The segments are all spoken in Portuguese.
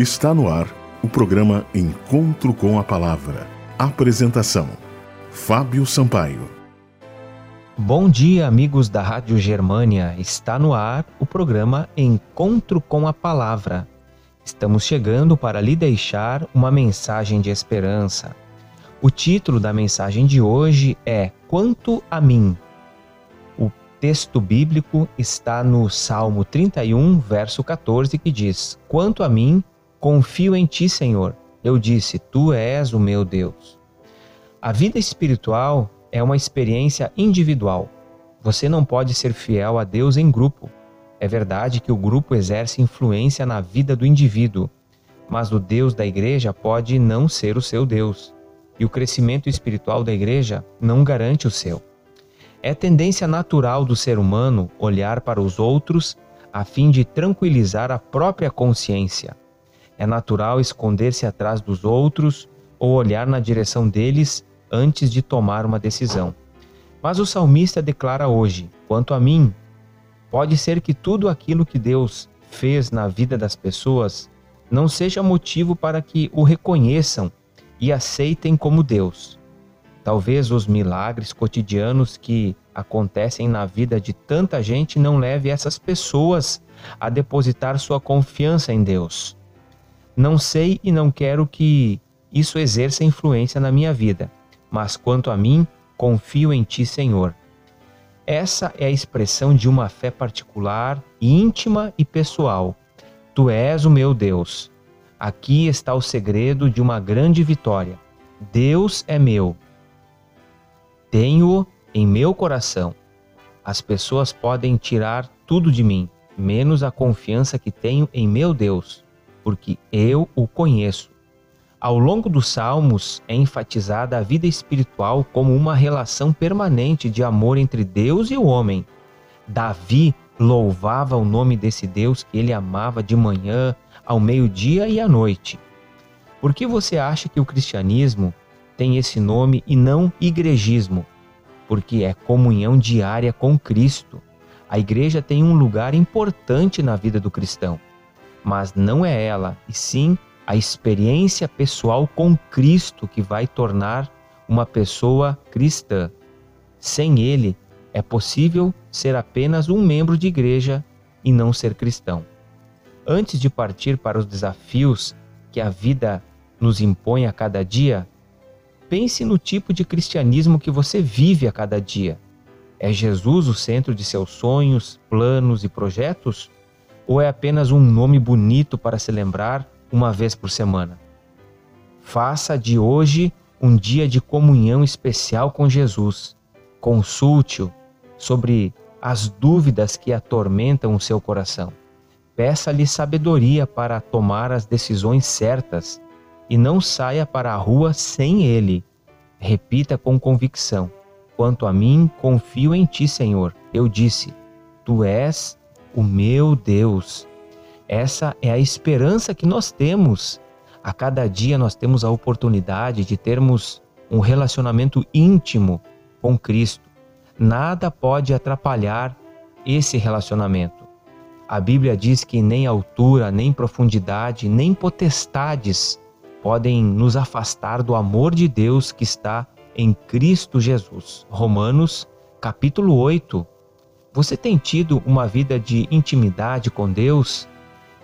Está no ar o programa Encontro com a Palavra. Apresentação: Fábio Sampaio. Bom dia, amigos da Rádio Germânia. Está no ar o programa Encontro com a Palavra. Estamos chegando para lhe deixar uma mensagem de esperança. O título da mensagem de hoje é Quanto a mim. O texto bíblico está no Salmo 31, verso 14, que diz: Quanto a mim, Confio em ti, Senhor. Eu disse: Tu és o meu Deus. A vida espiritual é uma experiência individual. Você não pode ser fiel a Deus em grupo. É verdade que o grupo exerce influência na vida do indivíduo, mas o Deus da igreja pode não ser o seu Deus, e o crescimento espiritual da igreja não garante o seu. É tendência natural do ser humano olhar para os outros a fim de tranquilizar a própria consciência. É natural esconder-se atrás dos outros ou olhar na direção deles antes de tomar uma decisão. Mas o salmista declara hoje: quanto a mim, pode ser que tudo aquilo que Deus fez na vida das pessoas não seja motivo para que o reconheçam e aceitem como Deus. Talvez os milagres cotidianos que acontecem na vida de tanta gente não leve essas pessoas a depositar sua confiança em Deus. Não sei e não quero que isso exerça influência na minha vida, mas quanto a mim, confio em Ti, Senhor. Essa é a expressão de uma fé particular, íntima e pessoal. Tu és o meu Deus. Aqui está o segredo de uma grande vitória. Deus é meu. Tenho-o em meu coração. As pessoas podem tirar tudo de mim, menos a confiança que tenho em meu Deus porque eu o conheço. Ao longo dos Salmos é enfatizada a vida espiritual como uma relação permanente de amor entre Deus e o homem. Davi louvava o nome desse Deus que ele amava de manhã, ao meio-dia e à noite. Por que você acha que o cristianismo tem esse nome e não igrejismo? Porque é comunhão diária com Cristo. A igreja tem um lugar importante na vida do cristão mas não é ela, e sim a experiência pessoal com Cristo que vai tornar uma pessoa cristã. Sem ele, é possível ser apenas um membro de igreja e não ser cristão. Antes de partir para os desafios que a vida nos impõe a cada dia, pense no tipo de cristianismo que você vive a cada dia. É Jesus o centro de seus sonhos, planos e projetos? Ou é apenas um nome bonito para se lembrar uma vez por semana? Faça de hoje um dia de comunhão especial com Jesus. Consulte-o sobre as dúvidas que atormentam o seu coração. Peça-lhe sabedoria para tomar as decisões certas e não saia para a rua sem ele. Repita com convicção: Quanto a mim, confio em ti, Senhor. Eu disse: Tu és o meu Deus. Essa é a esperança que nós temos. A cada dia nós temos a oportunidade de termos um relacionamento íntimo com Cristo. Nada pode atrapalhar esse relacionamento. A Bíblia diz que nem altura, nem profundidade, nem potestades podem nos afastar do amor de Deus que está em Cristo Jesus. Romanos, capítulo 8, você tem tido uma vida de intimidade com Deus?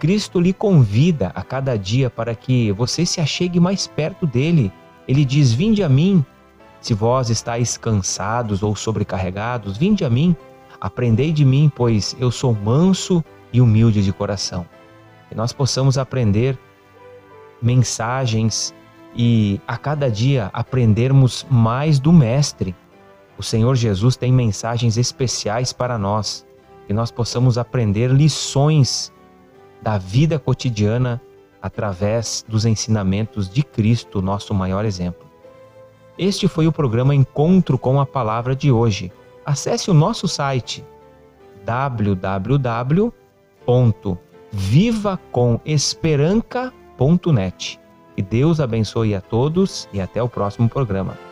Cristo lhe convida a cada dia para que você se achegue mais perto dele. Ele diz: Vinde a mim. Se vós estáis cansados ou sobrecarregados, vinde a mim. Aprendei de mim, pois eu sou manso e humilde de coração. Que nós possamos aprender mensagens e a cada dia aprendermos mais do Mestre o Senhor Jesus tem mensagens especiais para nós, que nós possamos aprender lições da vida cotidiana através dos ensinamentos de Cristo, nosso maior exemplo. Este foi o programa Encontro com a Palavra de hoje. Acesse o nosso site www.vivacomesperanca.net. Que Deus abençoe a todos e até o próximo programa.